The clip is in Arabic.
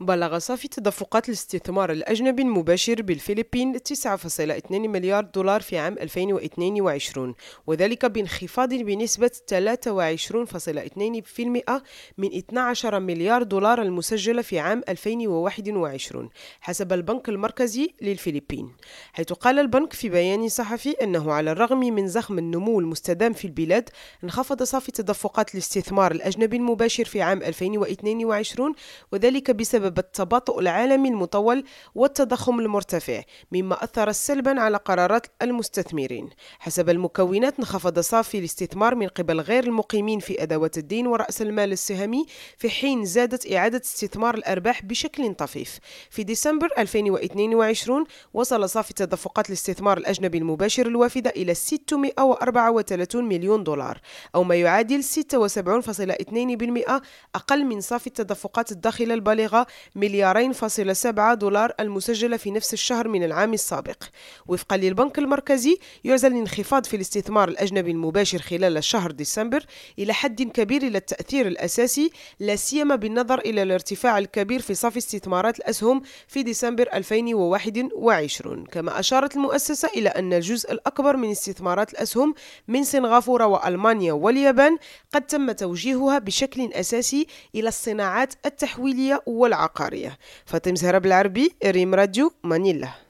بلغ صافي تدفقات الاستثمار الأجنبي المباشر بالفلبين 9.2 مليار دولار في عام 2022 وذلك بانخفاض بنسبة 23.2% من 12 مليار دولار المسجلة في عام 2021 حسب البنك المركزي للفلبين. حيث قال البنك في بيان صحفي أنه على الرغم من زخم النمو المستدام في البلاد انخفض صافي تدفقات الاستثمار الأجنبي المباشر في عام 2022 وذلك بسبب بسبب التباطؤ العالمي المطول والتضخم المرتفع مما أثر سلبا على قرارات المستثمرين. حسب المكونات انخفض صافي الاستثمار من قبل غير المقيمين في أدوات الدين ورأس المال السهمي في حين زادت إعادة استثمار الأرباح بشكل طفيف. في ديسمبر 2022 وصل صافي تدفقات الاستثمار الأجنبي المباشر الوافدة إلى 634 مليون دولار أو ما يعادل 76.2% أقل من صافي التدفقات الداخلة البالغة مليارين فاصل سبعة دولار المسجلة في نفس الشهر من العام السابق. وفقا للبنك المركزي يعزل الانخفاض في الاستثمار الأجنبي المباشر خلال شهر ديسمبر إلى حد كبير إلى التأثير الأساسي لا سيما بالنظر إلى الارتفاع الكبير في صافي استثمارات الأسهم في ديسمبر 2021 كما أشارت المؤسسة إلى أن الجزء الأكبر من استثمارات الأسهم من سنغافورة وألمانيا واليابان قد تم توجيهها بشكل أساسي إلى الصناعات التحويلية والعقارية فاطمة زهرة بالعربي ريم راديو مانيلا.